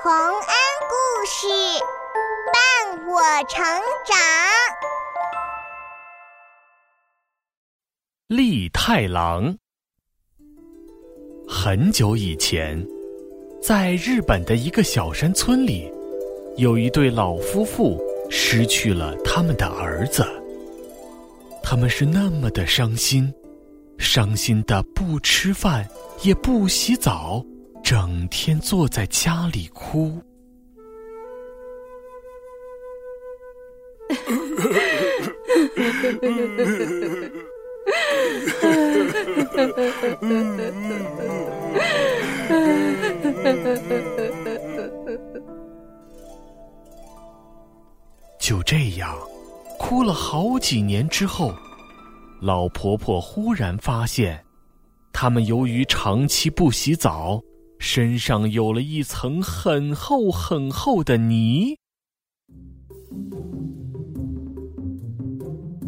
洪恩故事伴我成长。利太郎。很久以前，在日本的一个小山村里，有一对老夫妇失去了他们的儿子。他们是那么的伤心，伤心的不吃饭，也不洗澡，整天坐在家里哭。就这样。哭了好几年之后，老婆婆忽然发现，他们由于长期不洗澡，身上有了一层很厚很厚的泥。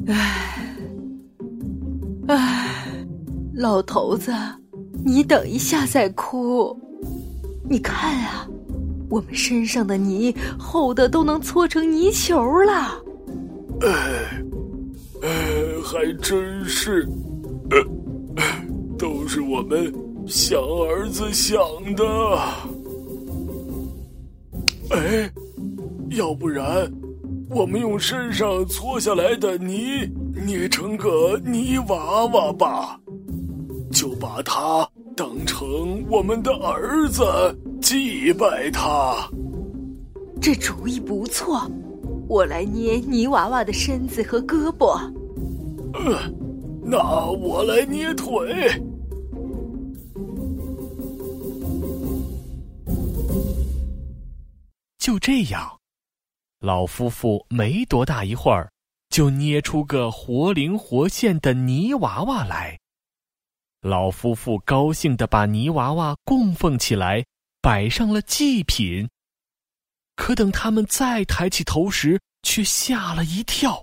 唉，唉，老头子，你等一下再哭。你看啊，我们身上的泥厚的都能搓成泥球了。唉，唉，还真是，都是我们想儿子想的。哎，要不然，我们用身上搓下来的泥捏成个泥娃娃吧，就把它当成我们的儿子祭拜他。这主意不错。我来捏泥娃娃的身子和胳膊。呃，那我来捏腿。就这样，老夫妇没多大一会儿，就捏出个活灵活现的泥娃娃来。老夫妇高兴地把泥娃娃供奉起来，摆上了祭品。可等他们再抬起头时，却吓了一跳。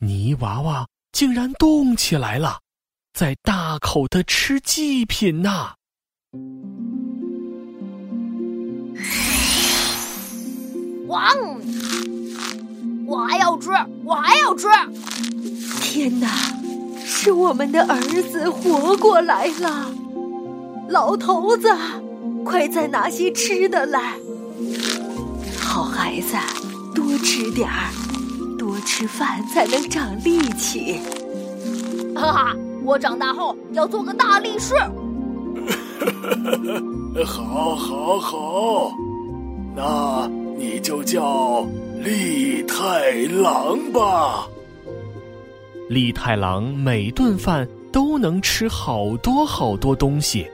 泥娃娃竟然动起来了，在大口的吃祭品呐！汪！我还要吃，我还要吃！天哪，是我们的儿子活过来了！老头子，快再拿些吃的来！好孩子，多吃点儿，多吃饭才能长力气。哈哈，我长大后要做个大力士。好，好，好，那你就叫利太郎吧。利太郎每顿饭都能吃好多好多东西。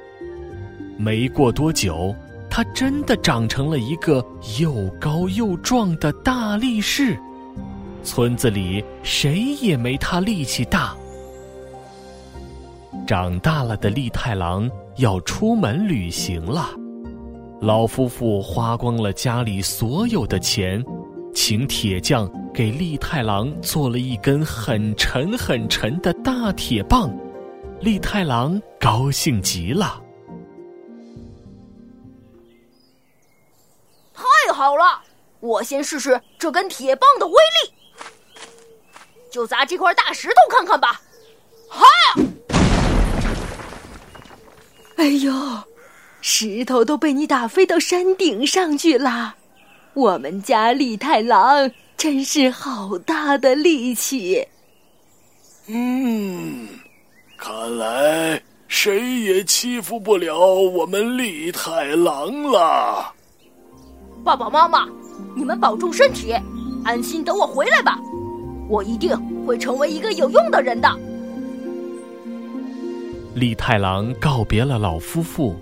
没过多久。他真的长成了一个又高又壮的大力士，村子里谁也没他力气大。长大了的利太郎要出门旅行了，老夫妇花光了家里所有的钱，请铁匠给利太郎做了一根很沉很沉的大铁棒，利太郎高兴极了。太好了，我先试试这根铁棒的威力，就砸这块大石头看看吧。哈！哎呦，石头都被你打飞到山顶上去了。我们家李太郎真是好大的力气。嗯，看来谁也欺负不了我们李太郎了。爸爸妈妈，你们保重身体，安心等我回来吧。我一定会成为一个有用的人的。李太郎告别了老夫妇，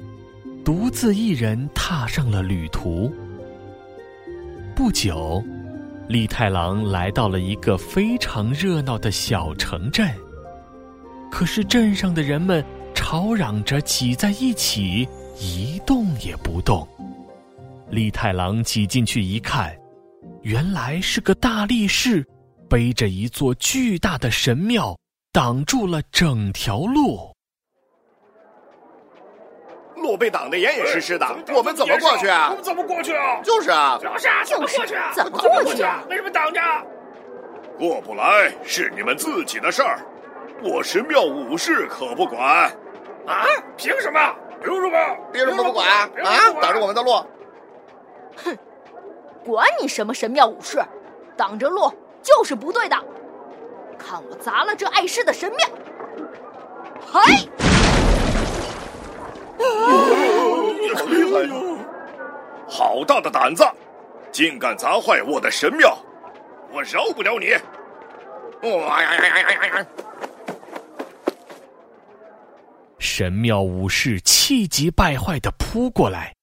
独自一人踏上了旅途。不久，利太郎来到了一个非常热闹的小城镇。可是镇上的人们吵嚷着挤在一起，一动也不动。利太郎挤进去一看，原来是个大力士，背着一座巨大的神庙，挡住了整条路。路被挡得严严实实的，我们怎么过去啊？我们怎么过去啊？就是啊，就是怎么过去啊？怎么过去啊？为什么挡着？过不来是你们自己的事儿，我神庙武士可不管。啊？凭什么？凭什么？凭什么不管啊？挡着我们的路？哼，管你什么神庙武士，挡着路就是不对的。看我砸了这碍事的神庙！嗨！好厉害呀！好大的胆子，竟敢砸坏我的神庙！我饶不了你！哇呀呀呀呀呀！神庙武士气急败坏的扑过来，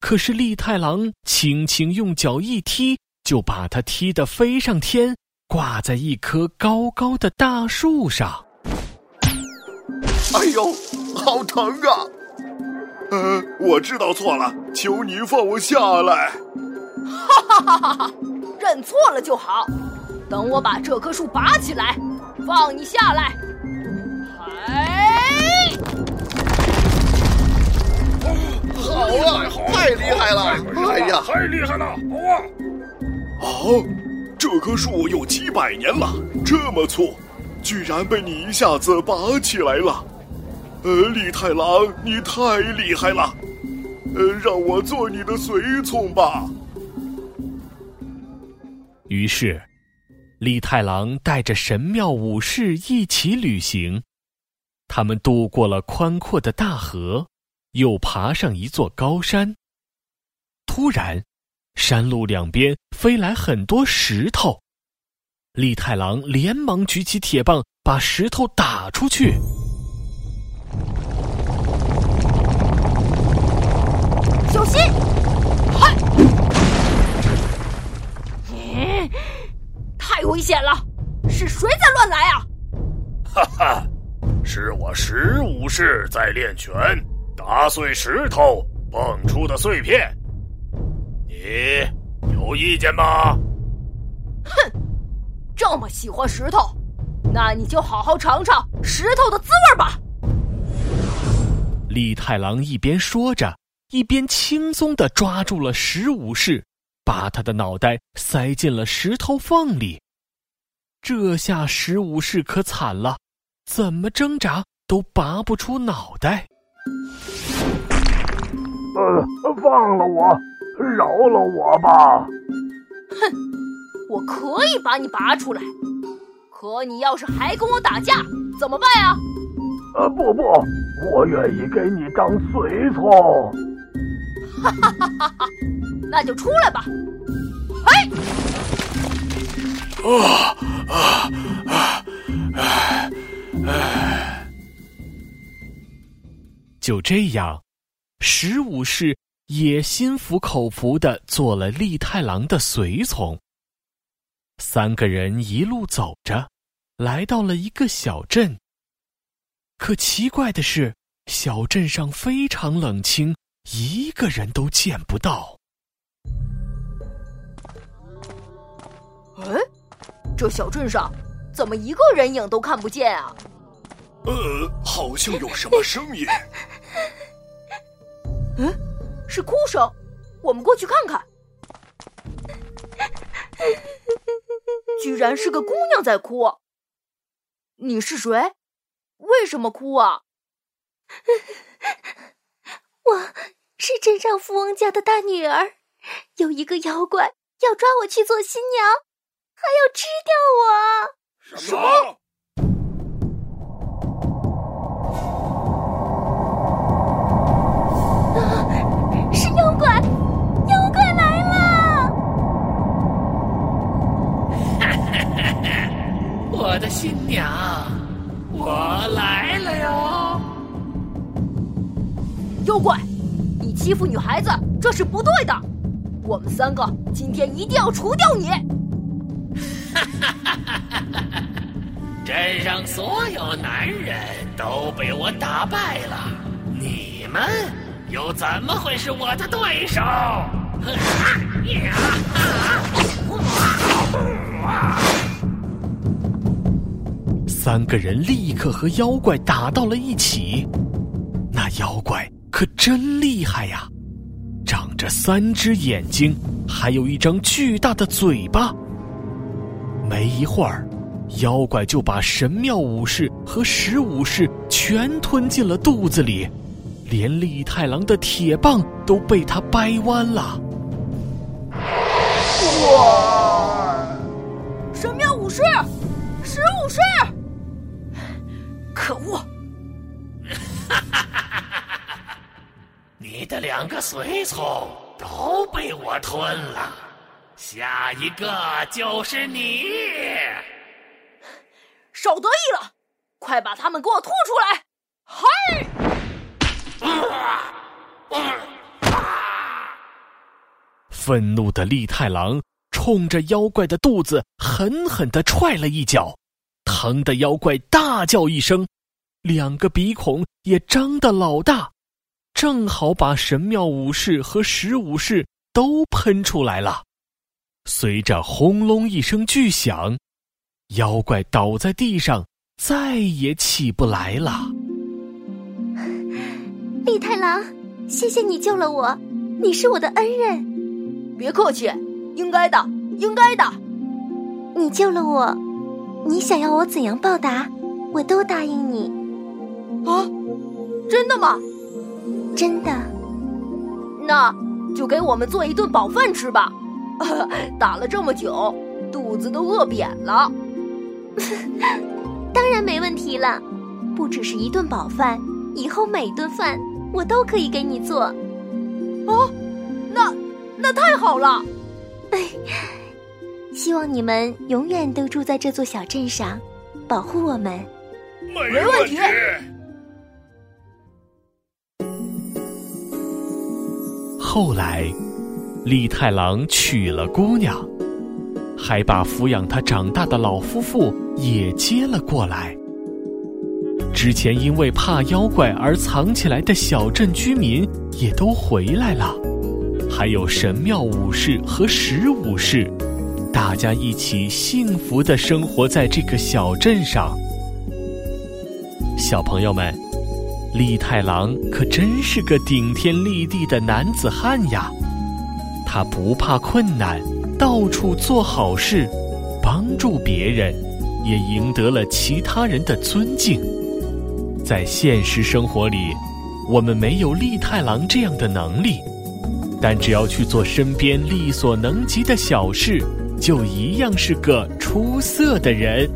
可是利太郎轻轻用脚一踢，就把他踢得飞上天，挂在一棵高高的大树上。哎呦，好疼啊！呃，我知道错了，求你放我下来。哈哈哈哈哈！认错了就好，等我把这棵树拔起来，放你下来。哎！好啊，太厉害了！哎呀，太厉害了！好啊！哦，这棵树有几百年了，这么粗，居然被你一下子拔起来了。呃，李太郎，你太厉害了！呃，让我做你的随从吧。于是，李太郎带着神庙武士一起旅行。他们渡过了宽阔的大河，又爬上一座高山。突然，山路两边飞来很多石头。李太郎连忙举起铁棒，把石头打出去。小心！嗨！嗯，太危险了！是谁在乱来啊？哈哈，是我石武士在练拳，打碎石头蹦出的碎片。你有意见吗？哼，这么喜欢石头，那你就好好尝尝石头的滋味吧。李太郎一边说着。一边轻松的抓住了石武士，把他的脑袋塞进了石头缝里。这下石武士可惨了，怎么挣扎都拔不出脑袋。呃，放了我，饶了我吧！哼，我可以把你拔出来，可你要是还跟我打架，怎么办呀？呃，不不，我愿意给你当随从。哈哈哈哈哈！那就出来吧！嘿！啊啊啊！哎哎！就这样，十武士也心服口服的做了利太郎的随从。三个人一路走着，来到了一个小镇。可奇怪的是，小镇上非常冷清。一个人都见不到。哎，这小镇上怎么一个人影都看不见啊？呃，好像有什么声音。嗯，是哭声，我们过去看看。居然是个姑娘在哭。你是谁？为什么哭啊？我是镇上富翁家的大女儿，有一个妖怪要抓我去做新娘，还要吃掉我。什么？啊！是妖怪！妖怪来了！哈哈哈哈！我的新娘，我来了哟！妖怪，你欺负女孩子，这是不对的。我们三个今天一定要除掉你！哈哈哈哈哈！镇上所有男人都被我打败了，你们又怎么会是我的对手？三个人立刻和妖怪打到了一起，那妖怪。可真厉害呀，长着三只眼睛，还有一张巨大的嘴巴。没一会儿，妖怪就把神庙武士和石武士全吞进了肚子里，连利太郎的铁棒都被他掰弯了。哇！神庙武士，石武士，可恶！的两个随从都被我吞了，下一个就是你。少得意了，快把他们给我吐出来！嗨！愤怒的利太郎冲着妖怪的肚子狠狠的踹了一脚，疼的妖怪大叫一声，两个鼻孔也张得老大，正好把神庙武士和石武士都喷出来了。随着轰隆一声巨响，妖怪倒在地上，再也起不来了。利太郎，谢谢你救了我，你是我的恩人。别客气，应该的，应该的。你救了我，你想要我怎样报答，我都答应你。啊，真的吗？真的。那就给我们做一顿饱饭吃吧。打了这么久，肚子都饿扁了。当然没问题了，不只是一顿饱饭，以后每顿饭我都可以给你做。哦，那。那太好了！希望你们永远都住在这座小镇上，保护我们。没问题。后来，利太郎娶了姑娘，还把抚养他长大的老夫妇也接了过来。之前因为怕妖怪而藏起来的小镇居民也都回来了。还有神庙武士和石武士，大家一起幸福的生活在这个小镇上。小朋友们，利太郎可真是个顶天立地的男子汉呀！他不怕困难，到处做好事，帮助别人，也赢得了其他人的尊敬。在现实生活里，我们没有利太郎这样的能力。但只要去做身边力所能及的小事，就一样是个出色的人。